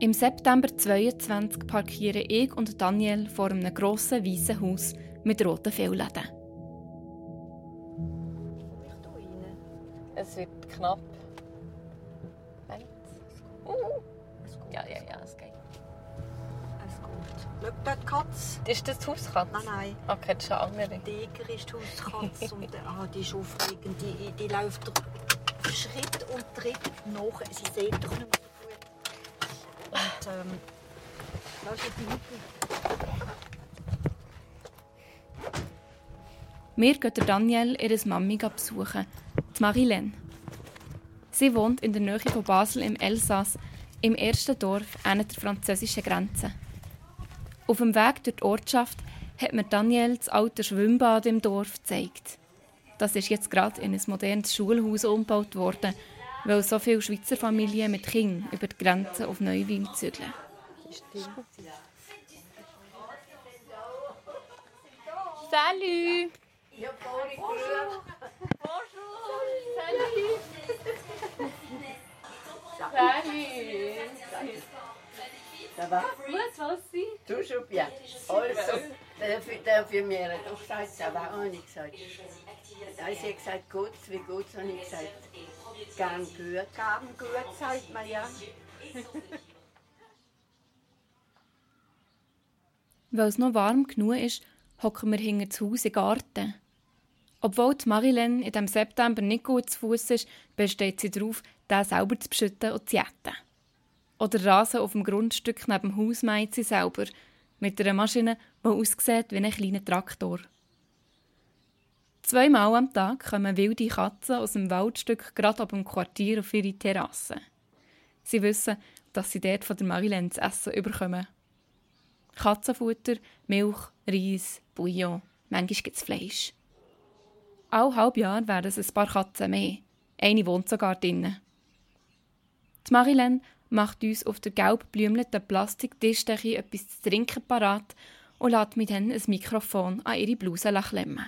Im September 22 parkieren ich und Daniel vor einem grossen weißen Haus mit roten Fehlläden. Es wird knapp. Uh. Ja, ja, ja, es geht. Alles gut. Schau dort die Katze. Ist das die Hauskatze? Nein, nein. Okay, das ist eine andere. Tiger ist die Hauskatze und ah, die ist aufregend. Die, die läuft Schritt und Tritt nach. Sie sieht doch nicht mehr ähm. Wir gehen Daniel ihre Mami besuchen, die Marilene. Sie wohnt in der Nähe von Basel im Elsass, im ersten Dorf an der französischen Grenze. Auf dem Weg durch die Ortschaft hat mir Daniel das alte Schwimmbad im Dorf gezeigt. Das ist jetzt gerade in ein modernes Schulhaus umgebaut worden, weil so viele Schweizer Familien mit Kindern über die Grenze auf Neuwil zügeln. Salut! Ça va Gut, sie? Toujours bien. Also, dafür, dafür mir hat auch gesagt, ça va, habe ich gesagt. Hat sie gesagt, gut, wie gut, habe ich gesagt. Gern gut, gern gut, sagt man ja. Weil es noch warm genug ist, hocken wir hinter das Haus im Garten. Obwohl die Marilyn in diesem September nicht gut zu Fuß ist, besteht sie darauf, den selber zu beschütten und zu jäten. Oder Rasen auf dem Grundstück neben dem Haus meint sie selber, mit einer Maschine, die aussieht wie ein kleiner Traktor. Zweimal am Tag kommen wilde Katzen aus dem Waldstück gerade ab dem Quartier auf ihre Terrasse. Sie wissen, dass sie dort von der Marilyn zu essen überkommen. Katzenfutter, Milch, Reis, Bouillon, manchmal gibt es Fleisch. Alle halb Jahr werden es ein paar Katzen mehr. Eine wohnt sogar drinnen. Die Marilyn macht uns auf der gelb blümleten Plastiktischdecke etwas zu trinken parat und lässt mit ihnen ein Mikrofon an ihre Bluse klemmen.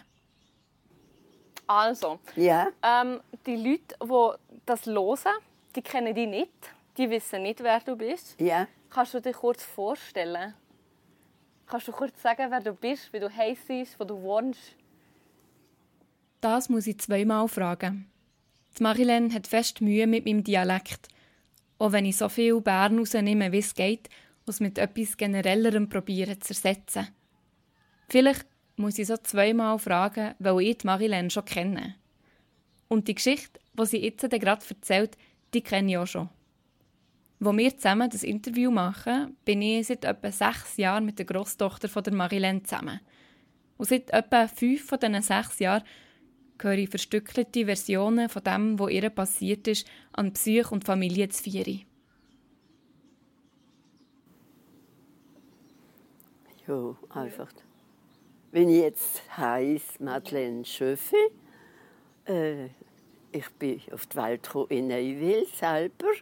Also, Ja, ähm, die Leute, die das hören, die kennen dich nicht. Die wissen nicht, wer du bist. ja. Kannst du dich kurz vorstellen? Kannst du kurz sagen, wer du bist, wie du heisst, wo du wohnst? Das muss ich zweimal fragen. Die Marilyn hat fest Mühe mit meinem Dialekt. Auch wenn ich so viel Bern rausnehme, wie es geht, muss mit etwas Generellerem probieren zu ersetzen. Vielleicht muss ich so zweimal fragen, weil ich Marilyn schon kenne. Und die Geschichte, die sie jetzt gerade erzählt, die kenne ich auch schon. Wo wir zusammen das Interview machen, bin ich seit etwa sechs Jahren mit der Großtochter von der Marilyn zusammen. Und seit etwa fünf von diesen sechs Jahren höre ich verstückelte Versionen von dem, was ihr passiert ist, an Psyche und Familie zu vieri. Ja, einfach. Wenn ich jetzt heiße Madeleine Schöffi, äh, ich bin auf die Welt gekommen in Neuwil selber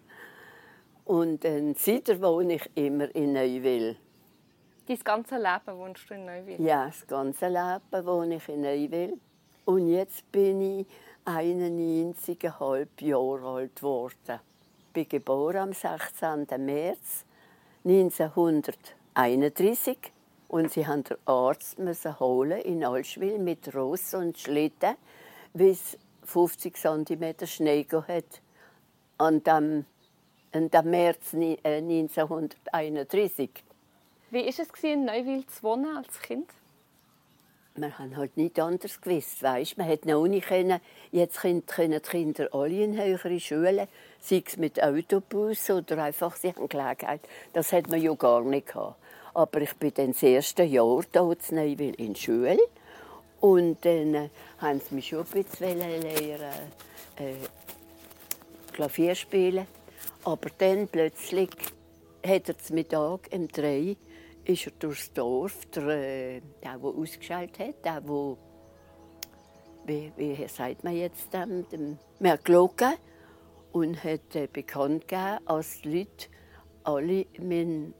und dann seitdem wohne ich immer in Neuwil. Dein ganze Leben wohnst du in Neuwil. Ja, das ganze Leben wohne ich in Neuwil. Und jetzt bin ich 91,5 Jahre alt geworden. Ich bin geboren am 16. März 1931 und sie haben den Arzt müssen holen in Allschwil mit Ross und Schlitten, weil es 50 cm Schnee hat an dem, an dem März ni- äh, 1931. Wie war es, in Neuwil zu wohnen als Kind? Man hat halt nicht anders gewusst, weißt? Man hätte noch nicht können, jetzt können die Kinder alle in höhere Schulen, sei es mit Autobus oder einfach sie haben Gelegenheit. Das hat man ja gar nicht gehabt. Aber ich bin dann das erste Jahr hier in Neuwil der Schule und dann äh, haben sie mich schon ein bisschen lernen, äh, Klavier spielen. Aber dann plötzlich hat er zum Mittag um drei ist er durchs Dorf, der, äh, der, der ausgeschaltet hat, der, der, wie, wie sagt man jetzt, dem, dem Merklogen, und hat äh, bekannt gegeben, als die Leute alle müssen,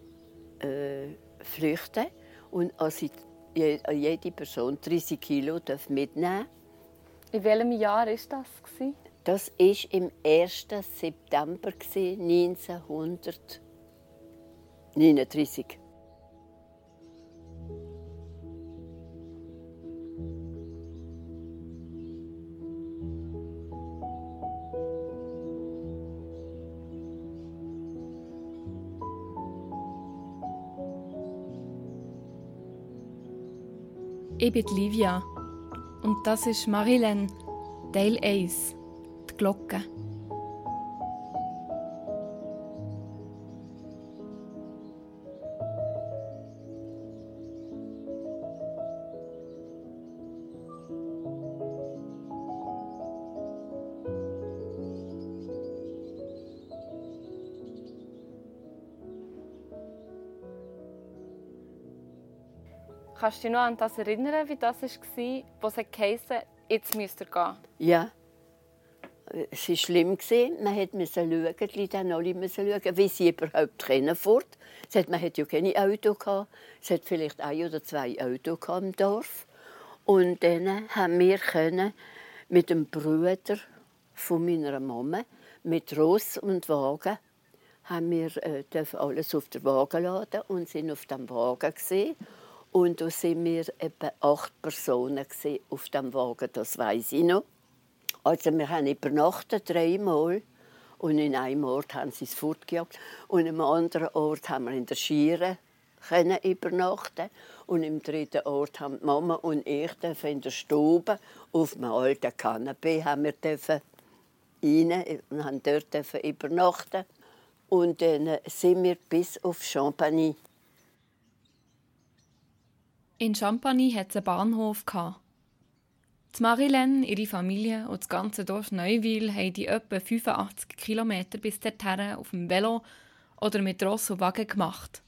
äh, flüchten und also je- jede Person 30 Kilo darf mitnehmen In welchem Jahr war das? gewesen? Das war im 1. September 1931. Ich bin Livia und das ist Marilyn, Teil 1, die Glocke. Kannst du dich noch an das erinnern, wie das war, wo es geheißen jetzt müsst ihr gehen? Ja. Es war schlimm. Man musste schauen, die Leute alle schauen, wie sie überhaupt können fort Man hatte ja keine Auto. Es hatte vielleicht ein oder zwei Autos im Dorf. Und dann haben wir mit dem Bruder von meiner Mama, mit Ross und Wagen, haben wir äh, alles auf den Wagen laden und sind auf dem Wagen gesehen. Und da waren wir etwa acht Personen auf dem Wagen, das weiß ich noch. Also wir haben übernachtet dreimal und in einem Ort haben sie es fortgejagt. Und in anderen Ort haben wir in der Schiere können übernachten. Und im dritten Ort haben die Mama und ich in der Stube auf einem alten Kanapee haben wir rein und haben dort übernachten. Und dann sind wir bis auf Champagny in Champagny hat es einen Bahnhof. Die Marilyn, ihre Familie und das ganze Dorf Neuwil haben die etwa 85 Kilometer bis dorthin auf dem Velo oder mit Ross und Wagen gemacht.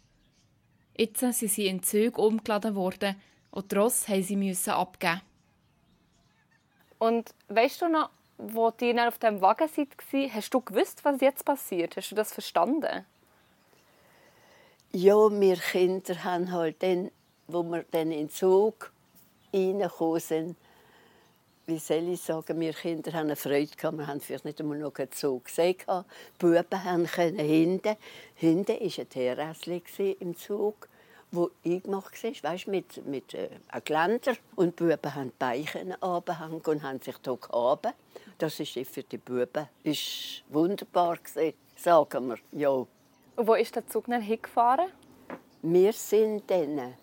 Jetzt sind sie in Züge umgeladen worden und die Ross mussten sie abgeben. Und weißt du noch, wo die auf dem Wagen waren, hast du gewusst, was jetzt passiert? Hast du das verstanden? Ja, wir Kinder haben halt dann wo wir dann in den Zug reingekommen sind, wie soll ich sagen, wir Kinder haben eine Freude gehabt. Wir haben vielleicht nicht einmal noch einen Zug gesehen. Die Buben können hinten. Hinten war ein Terrasse im Zug, wo eingemacht war, weißt, mit, mit äh, einem Geländer. Und die Buben haben die Beine runterhängen und haben sich hier gehabt. Das war für die Buben ist wunderbar, sagen wir. Ja. Und wo ist der Zug dann hingefahren? Wir sind dann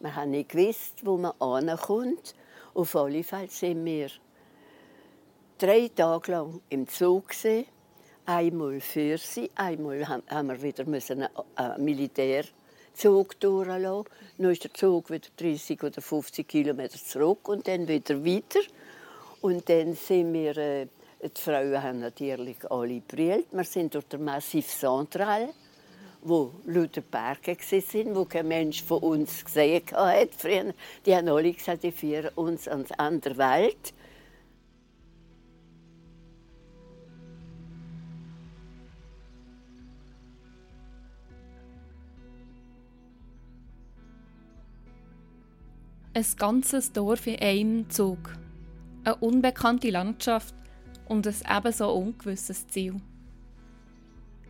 wir haben nicht gewusst, wo man ankommt. Auf alle Fälle sind wir drei Tage lang im Zug. Einmal für sie, einmal haben wir wieder einen Militärzug durchlassen. Dann ist der Zug wieder 30 oder 50 Kilometer zurück und dann wieder weiter. Und dann sind wir, äh, die Frauen haben natürlich alle brillt. Wir sind durch den Massiv Central wo lauter Berge waren, wo kein Mensch von uns gesehen hat früher. Die haben alle gesagt, die führen uns ans andere Welt. Ein ganzes Dorf in einem Zug. Eine unbekannte Landschaft und ein ebenso ungewisses Ziel.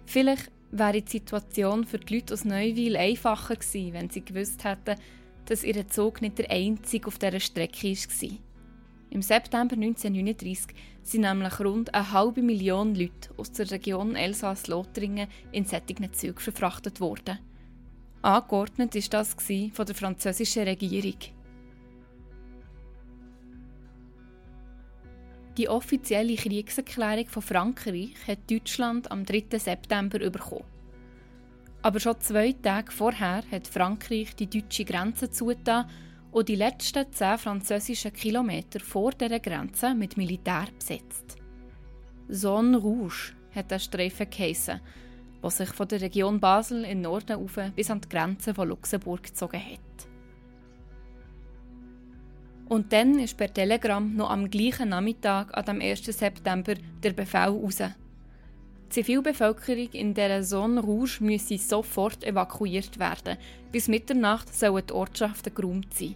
Vielleicht wäre die Situation für die Leute aus Neuwil einfacher gewesen, wenn sie gewusst hätten, dass ihr Zug nicht der einzige auf dieser Strecke war. Im September 1939 sind nämlich rund eine halbe Million Leute aus der Region Elsass-Lothringen in sättigen Zügen verfrachtet worden. Angeordnet ist das von der französischen Regierung. Die offizielle Kriegserklärung von Frankreich hat Deutschland am 3. September bekommen. Aber schon zwei Tage vorher hat Frankreich die deutsche Grenze zugetan und die letzten zehn französischen Kilometer vor der Grenze mit Militär besetzt. Zone Rouge hat der Streifen geheissen, der sich von der Region Basel in Norden bis an die Grenze von Luxemburg gezogen hat. Und dann ist per Telegram noch am gleichen Nachmittag, an dem 1. September, der Befehl raus. Die Zivilbevölkerung in dieser Zone Rouge müsse sofort evakuiert werden. Bis Mitternacht sollen die Ortschaften geräumt sein.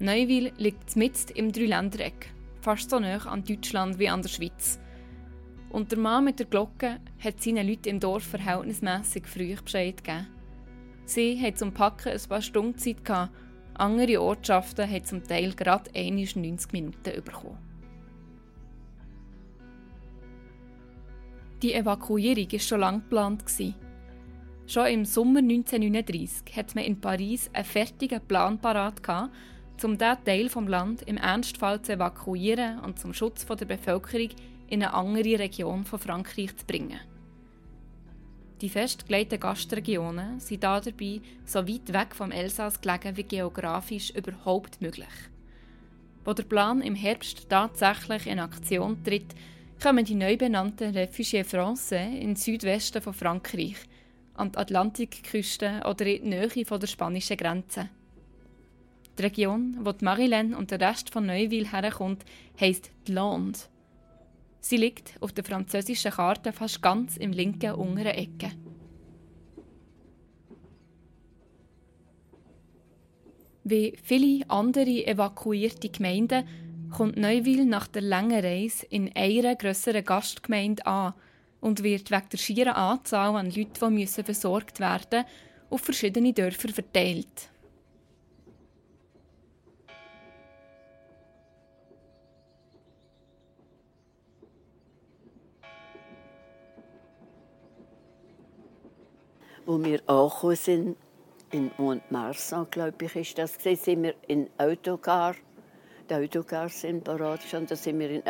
Neuwil liegt mitten im Dreiländereck, fast so nah an Deutschland wie an der Schweiz. Und der Mann mit der Glocke hat seinen Leuten im Dorf verhältnismäßig früh Bescheid gegeben. Sie hatten zum Packen ein paar Stunden Zeit, gehabt, andere Ortschaften haben zum Teil gerade 90 Minuten bekommen. Die Evakuierung war schon lange geplant. Schon im Sommer 1939 hat man in Paris einen fertigen Plan parat, um diesen Teil des Landes im Ernstfall zu evakuieren und zum Schutz der Bevölkerung in eine andere Region von Frankreich zu bringen. Die festgelegten Gastregionen sind dabei so weit weg vom Elsass gelegen wie geografisch überhaupt möglich. Wo der Plan im Herbst tatsächlich in Aktion tritt, kommen die neu benannten Réfugiés Français in Südwesten von Frankreich, an die Atlantikküste oder in die Nähe der spanischen Grenze. Die Region, wo die Marilène und der Rest von Neuville herkommt, heisst die Lande. Sie liegt auf der französischen Karte fast ganz im linken unteren Ecke. Wie viele andere evakuierte Gemeinden kommt Neuville nach der langen Reise in einer grösseren Gastgemeinde an und wird wegen der schieren Anzahl an Leuten, die versorgt werden müssen, auf verschiedene Dörfer verteilt. Wo wir angekommen sind, in Montmarsan, glaube ich, ist das gesehen, sind wir in Autocar. Die Autocars sind parat da sind wir in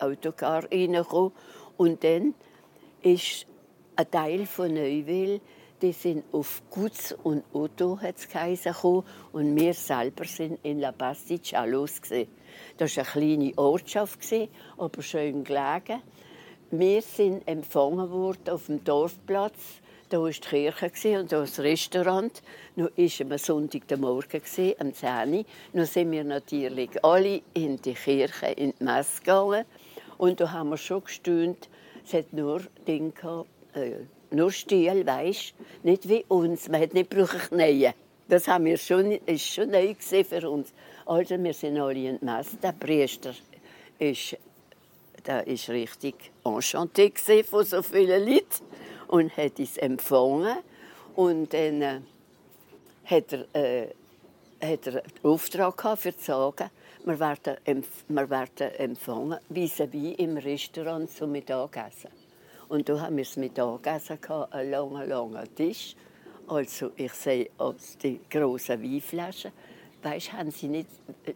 Autocar reingekommen. Und dann ist ein Teil von Neuville, die sind auf Guts und Otto hat's gekommen, und wir selber sind in La Bastide los Das war eine kleine Ortschaft, aber schön gelegen. Wir sind empfangen worden auf dem Dorfplatz. Da war die Kirche und da das Restaurant. Nun war es am Sonntagmorgen, am 10 Uhr. Nun sind wir natürlich alle in die Kirche, in die Messe gegangen. Und da haben wir schon gestaunt, es hat nur Dinge äh, nur Stiel, weißt Nicht wie uns. Man hat nicht Knäuen. Das haben wir schon, ist schon neu für uns. Also, wir sind alle in der Messe. Der Priester ist, der ist richtig enchanté von so vielen Leuten und hat uns empfangen. Und dann äh, hat er, äh, hat er den Auftrag gehabt, für zu sagen, wir werden, wir werden empfangen, vis-à-vis im Restaurant zum Mittagessen. Und da haben wir das Mittagessen, gehabt, einen langen, langen Tisch. Also, ich sehe als die grossen Weinflaschen. Weißt, du, haben sie nicht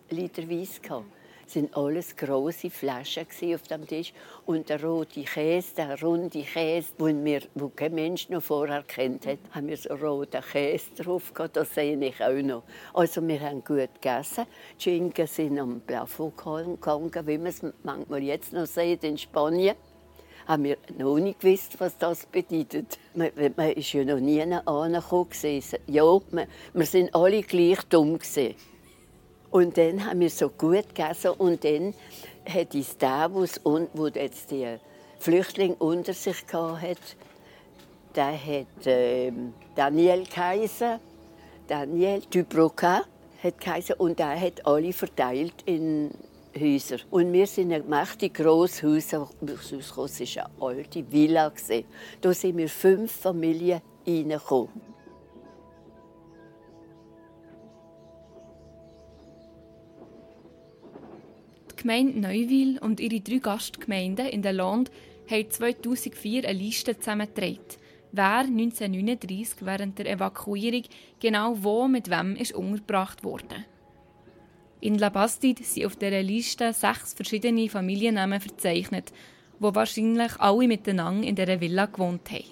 literweise gehabt sind alles große Flaschen auf dem Tisch und der rote Käse, der runde Käse, den wir, wo kein Mensch noch vorher kennt hat, haben wir so roten Käse drauf gehabt. Das sehe ich auch noch. Also wir haben gut gegessen. Die Schinken sind am Plafond gegangen, wie man es manchmal jetzt noch sieht in Spanien haben wir noch nicht gewusst, was das bedeutet. Man, man ist ja noch nie angekommen. Ja, wir, wir sind alle gleich dumm gewesen. Und dann haben wir so gut gegessen und dann hat uns der, wo jetzt die Flüchtlinge unter sich hatte, der hat äh, Daniel Kaiser, Daniel Dubroca hat Kaiser und der hat alle verteilt in Häuser. Und wir sind ein mächtig grosses Haus, es war eine alte Villa. Da sind wir fünf Familien reingekommen. Gemeinde Neuville und ihre drei Gastgemeinden in der Lande haben 2004 eine Liste zusammengetragen, wer 1939 während der Evakuierung genau wo mit wem ist untergebracht wurde. In La Bastide sind auf dieser Liste sechs verschiedene Familiennamen verzeichnet, wo wahrscheinlich alle miteinander in dieser Villa gewohnt haben.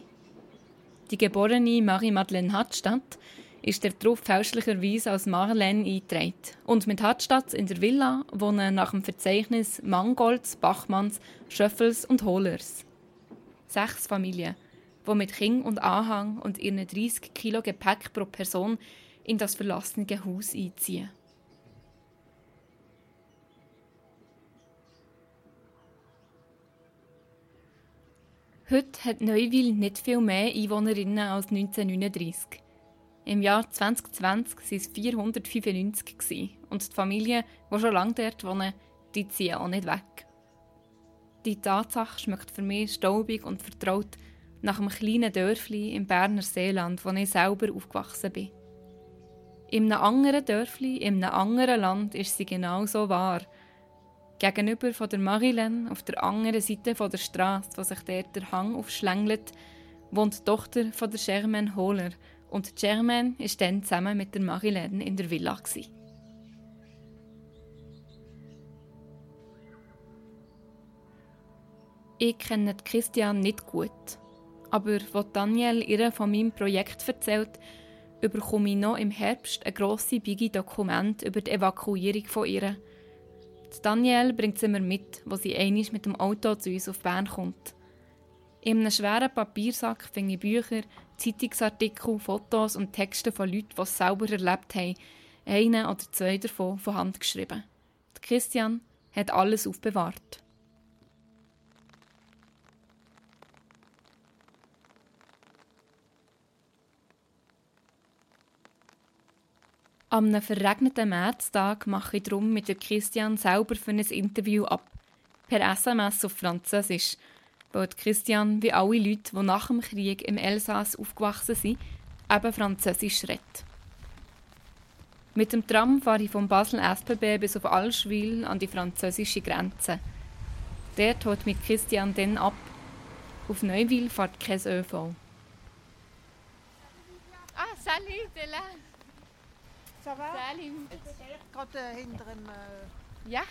Die geborene Marie-Madeleine Hadstadt ist der Trupp fälschlicherweise als Marlene eingetragen. Und mit Hartstadt in der Villa wohnen nach dem Verzeichnis Mangolds, Bachmanns, Schöffels und Hohlers. Sechs Familien, die mit Kind und Anhang und ihren 30 Kilo Gepäck pro Person in das verlassene Haus einziehen. Heute hat Neuville nicht viel mehr Einwohnerinnen als 1939. Im Jahr 2020 waren es 495 und die Familien, die schon lange dort wohnen, die ziehen auch nicht weg. Die Tatsache schmeckt für mich staubig und vertraut nach einem kleinen Dörfli im Berner Seeland, wo ich selber aufgewachsen bin. In einem anderen Dörfli, in einem anderen Land ist sie genauso wahr. Gegenüber von der Marilyn, auf der anderen Seite von der Straße, wo sich dort der Hang aufschlängelt, wohnt die Tochter von der Germaine Hohler. Und Germaine war dann zusammen mit der Marilyn in der Villa. Gewesen. Ich kenne Christian nicht gut. Aber als Daniel ihr von meinem Projekt erzählt, bekomme ich noch im Herbst ein grosses biggie Dokument über die Evakuierung von ihr. Daniel bringt sie mir mit, wo sie einig mit dem Auto zu uns auf Bern kommt. In einem schweren Papiersack finde ich Bücher, Zeitungsartikel, Fotos und Texte von Leuten, die es selber erlebt haben, einen oder zwei davon von Hand geschrieben. Christian hat alles aufbewahrt. Am einem verregneten Märztag mache ich darum mit Christian selber für ein Interview ab. Per SMS auf Französisch. Weil Christian, wie alle Leute, die nach dem Krieg im Elsass aufgewachsen sind, eben Französisch redet. Mit dem Tram fahre ich von Basel SPB bis auf Allschwil an die französische Grenze. Dort holt mich Christian dann ab. Auf Neuwil fährt kein ÖV. Ah, salut, là. Ça va Salut. Gerade äh, hinter dem... Äh, Ja?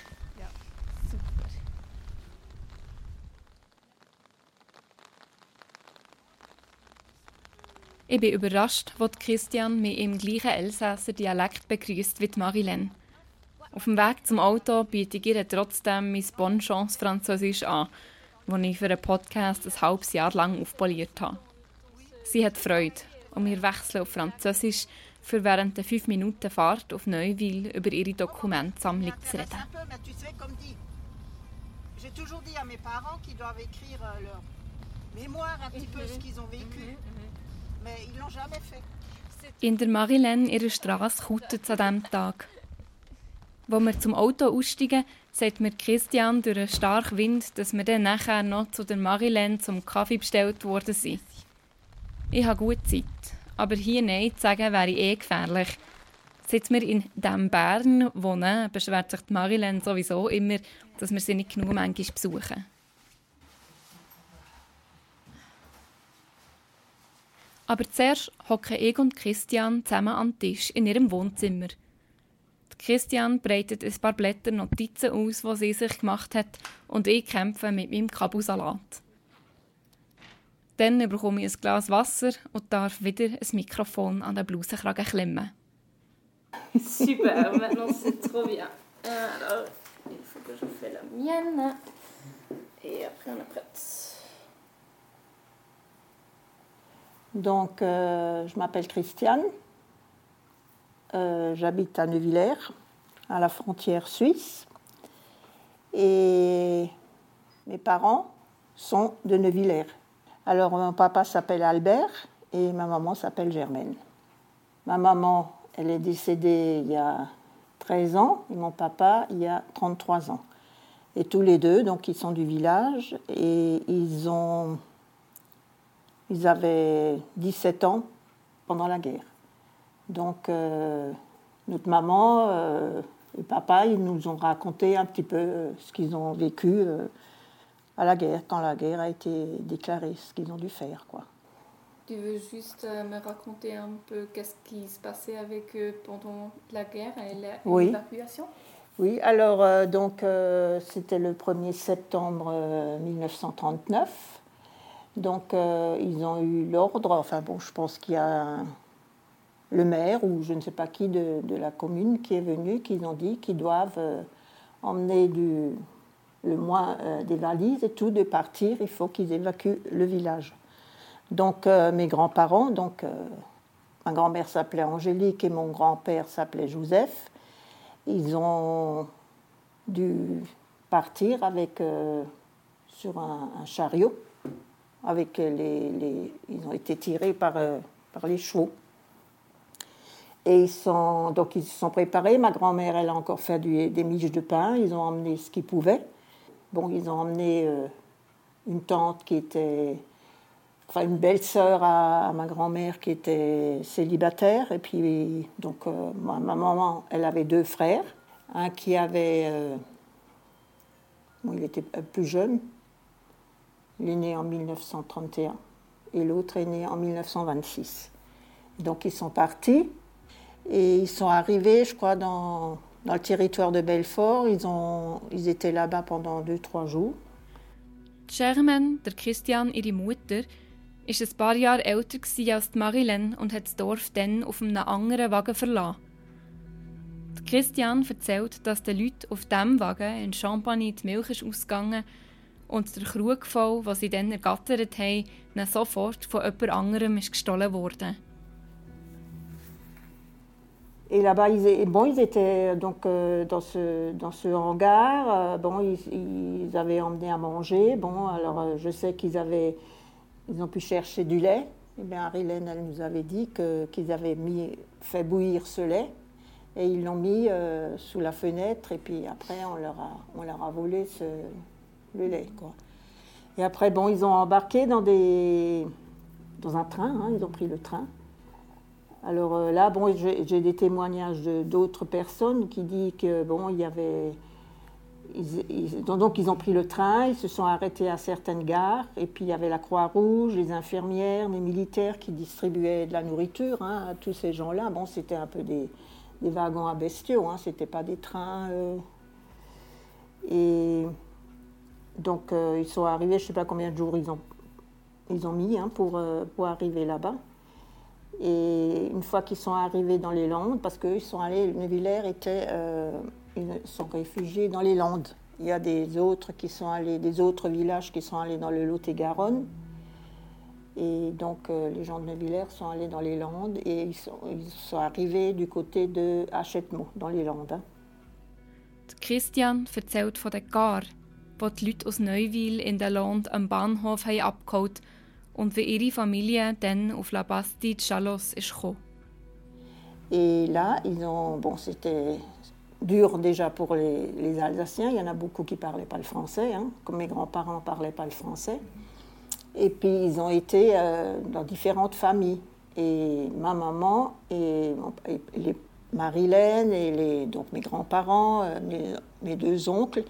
Ich bin überrascht, als Christian mich im gleichen Elsässer Dialekt begrüßt wie Marilyn. Auf dem Weg zum Auto biete ich ihr trotzdem mein Bonchance Französisch an, das ich für einen Podcast ein halbes Jahr lang aufpoliert habe. Sie hat Freude und wir wechseln auf Französisch, für während der fünf Minuten Fahrt auf Neuwil über ihre Dokumentsammlung zu reden. j'ai toujours dit à mes parents qu'ils doivent écrire leur mémoire un petit peu ce qu'ils ont vécu, In der Marilyn ihrer Straße kautet es an diesem Tag. Als wir zum Auto aussteigen, sagt mir Christian durch einen starken Wind, dass wir dann nachher noch zu der Marilyn zum Kaffee bestellt worden sind. Ich habe gut Zeit, aber hier Nein zu sagen wäre eh gefährlich. Seit wir in diesem Bern wohnen, beschwert sich die Marilyn sowieso immer, dass wir sie nicht genug manchmal besuchen. Aber zuerst hocken ich und Christian zusammen am Tisch in ihrem Wohnzimmer. Christian breitet ein paar Blätter Notizen aus, die sie sich gemacht hat, und ich kämpfe mit meinem Kabusalat. Dann bekomme ich ein Glas Wasser und darf wieder ein Mikrofon an den Blusenkragen klemmen. Super, maintenant c'est trop bien. Alors, il faut que je fasse la mienne. Et après, on est prête. Donc, euh, je m'appelle Christiane. Euh, J'habite à Neuvillers, à la frontière suisse. Et mes parents sont de Neuvillers. Alors, mon papa s'appelle Albert et ma maman s'appelle Germaine. Ma maman, elle est décédée il y a 13 ans et mon papa, il y a 33 ans. Et tous les deux, donc, ils sont du village et ils ont ils avaient 17 ans pendant la guerre. Donc, euh, notre maman euh, et papa, ils nous ont raconté un petit peu euh, ce qu'ils ont vécu euh, à la guerre, quand la guerre a été déclarée, ce qu'ils ont dû faire. Quoi. Tu veux juste me raconter un peu qu'est-ce qui se passait avec eux pendant la guerre et Oui. l'évacuation? Oui, alors, euh, donc, c'était le 1er septembre euh, 1939. Donc, euh, ils ont eu l'ordre, enfin bon, je pense qu'il y a le maire ou je ne sais pas qui de, la commune qui est venu, qui ont dit qu'ils doivent euh, emmener du, le moins euh, des valises et tout, de partir, il faut qu'ils évacuent le village. Donc, mes grands-parents, donc, ma grand-mère s'appelait Angélique et mon grand-père s'appelait Joseph, ils ont dû partir avec, sur un chariot. Avec les, les- ils ont été tirés par, euh, par les chevaux. Et ils sont, donc ils se sont préparés. Ma grand-mère, elle a encore fait des miches de pain. Ils ont emmené ce qu'ils pouvaient. bon, ils ont emmené euh, une tante qui était, enfin une belle-sœur à, à ma grand-mère qui était célibataire. Et puis, donc, euh, ma, ma maman, elle avait deux frères. Un qui avait, euh, bon, il était plus jeune, il est né en 1931, et l'autre est né en 1926. Donc, ils sont partis. Et ils sont arrivés, je crois, dans, dans le territoire de Belfort. Ils, ont, ils étaient là-bas pendant deux, trois jours. Germaine, der Christian, ihre Mutter, ist ein paar Jahre älter als die Marilyn und hat das Dorf dann auf einem anderen Wagen verlassen. Christian erzählt, dass den Leuten auf diesem Wagen in Champagne die Milch ist ausgegangen und der Krug voll, den sie dann ergattert haben, dann sofort von jemand anderem ist gestohlen worden. Et là-bas, ils, bon, ils étaient donc euh, dans, ce, dans ce hangar. Euh, bon, ils, ils, avaient emmené à manger. Bon, alors euh, je sais qu'ils avaient, ils ont pu chercher du lait. Eh bien, Arilène, elle nous avait dit que, qu'ils avaient mis, fait bouillir ce lait et ils l'ont mis euh, sous la fenêtre. Et puis après, on leur a, on leur a volé ce, le lait, quoi. Et après, bon, ils ont embarqué dans des, dans un train. Hein, ils ont pris le train. Alors euh, là, bon, j'ai des témoignages d'autres personnes qui disent que bon, il y avait, ils, donc ils ont pris le train, ils se sont arrêtés à certaines gares, et puis il y avait la Croix-Rouge, les infirmières, les militaires qui distribuaient de la nourriture hein, à tous ces gens-là. Bon, c'était un peu des, des, wagons à bestiaux, hein, c'était pas des trains. Euh, et donc euh, ils sont arrivés, je sais pas combien de jours ils ont, ils ont mis hein, pour, euh, pour arriver là-bas. Et une fois qu'ils sont arrivés dans les Landes, parce qu'ils sont allés, Neuvillers était, euh, ils sont réfugiés dans les Landes. Il y a des autres qui sont allés, des autres villages qui sont allés dans le Lot-et-Garonne. Et donc les gens de Neuvillers sont allés dans les Landes et ils sont, ils sont arrivés du côté de Hachetmo, dans les Landes. Hein. Christian erzählt von den Gar, wo die Leute aus Neuville in den Landes am Bahnhof abgeholt und wie ihre Familie dann auf La Chalos. Et là, ils ont, bon, c'était dur déjà pour les, Alsaciens. Il y en a beaucoup qui ne parlaient pas le français, hein, comme mes grands-parents ne parlaient pas le français. Et puis, ils ont été euh, dans différentes familles. Et ma maman et, et Marilène et donc mes grands-parents, euh, mes, mes, deux oncles,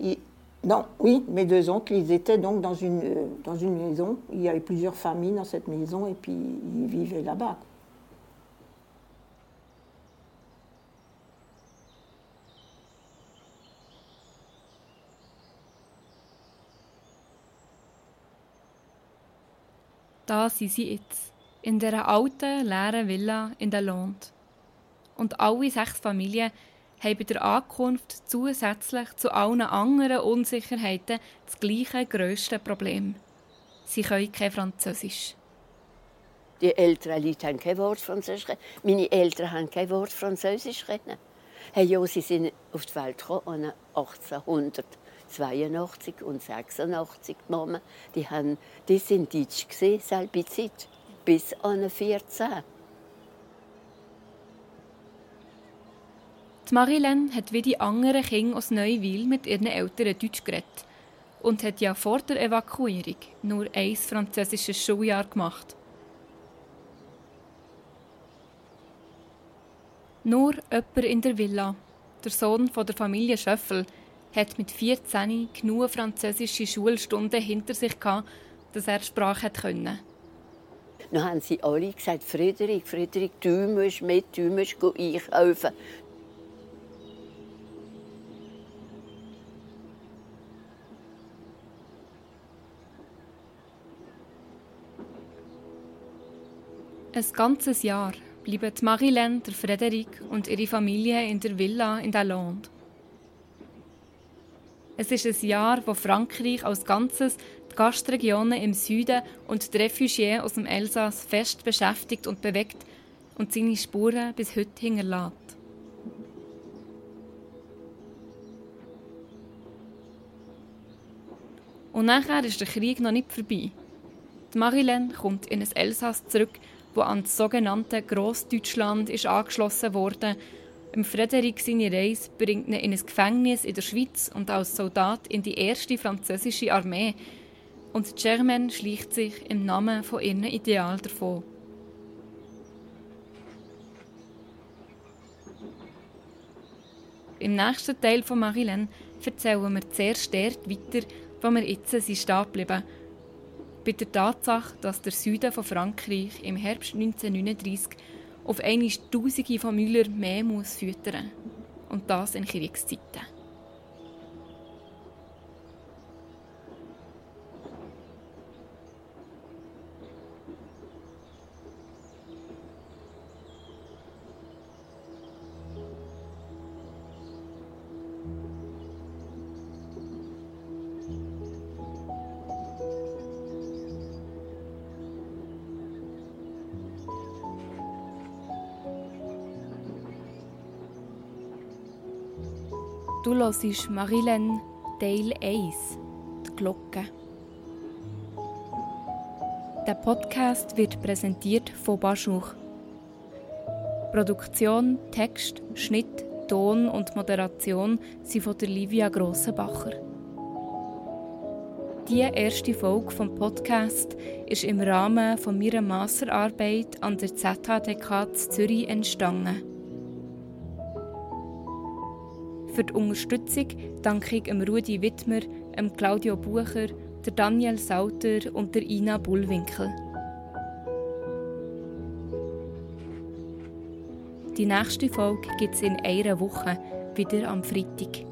ils, non, oui, mes deux oncles, ils étaient donc dans une, euh, dans une maison. Il y avait plusieurs familles dans cette maison et puis ils vivaient là-bas. Da sind sie jetzt, in dieser alten, leeren Villa in der Lond. Und alle sechs Familien haben bei der Ankunft zusätzlich zu allen anderen Unsicherheiten das gleiche grösste Problem. Sie können kein Französisch. Die älteren Leute haben kein Wort Französisch. Meine Eltern haben kein Wort Französisch. Hey, ja, sie sind auf die Welt gekommen 1882 und 86 die Mama. Die, haben, die sind Deutsch gesehen, selbe Zeit, bis an 14. Die Marilyn hat wie die anderen Kinder aus Neuwil mit ihren Eltern Deutsch geredet und hat ja vor der Evakuierung nur ein französisches Schuljahr gemacht. Nur jemand in der Villa, der Sohn von der Familie Schöffel, hat mit 14 genug französische Schulstunden hinter sich gehabt, dass er Sprache können. Dann haben sie alle gesagt, Friederik, Friederik, du musst mit, du musst einkaufen. Ein ganzes Jahr bleiben Marilyn, der Frederik und ihre Familie in der Villa in Lalonde. Es ist ein Jahr, wo Frankreich als Ganzes die Gastregionen im Süden und die Refugiés aus dem Elsass fest beschäftigt und bewegt und seine Spuren bis heute hinterlässt. Und nachher ist der Krieg noch nicht vorbei. Die Marilyn kommt in ein Elsass zurück, wo an das sogenannte Großdeutschland ist angeschlossen wurde Im Frederik seine Reise bringt ihn in ein Gefängnis in der Schweiz und als Soldat in die erste französische Armee. Und Germaine schleicht sich im Namen von ihrem Ideal davon. Im nächsten Teil von Marilyn erzählen wir zuerst dort weiter, wo wir jetzt sind stehen geblieben. Bei der Tatsache, dass der Süden von Frankreich im Herbst 1939 auf einmal Tausende von Müller mehr muss füttern. Und das in Kriegszeiten. Du hörst Marilyn Teil 1, die Glocke. Der Podcast wird präsentiert von Baschuch. Produktion, Text, Schnitt, Ton und Moderation sind von der Livia Grossenbacher. Die erste Folge vom Podcast ist im Rahmen von meiner Masterarbeit an der ZHDK Zürich entstanden. Für die Unterstützung danke ich Rudi Wittmer, Claudio Bucher, Daniel Sauter und Ina Bullwinkel. Die nächste Folge gibt es in einer Woche, wieder am Freitag.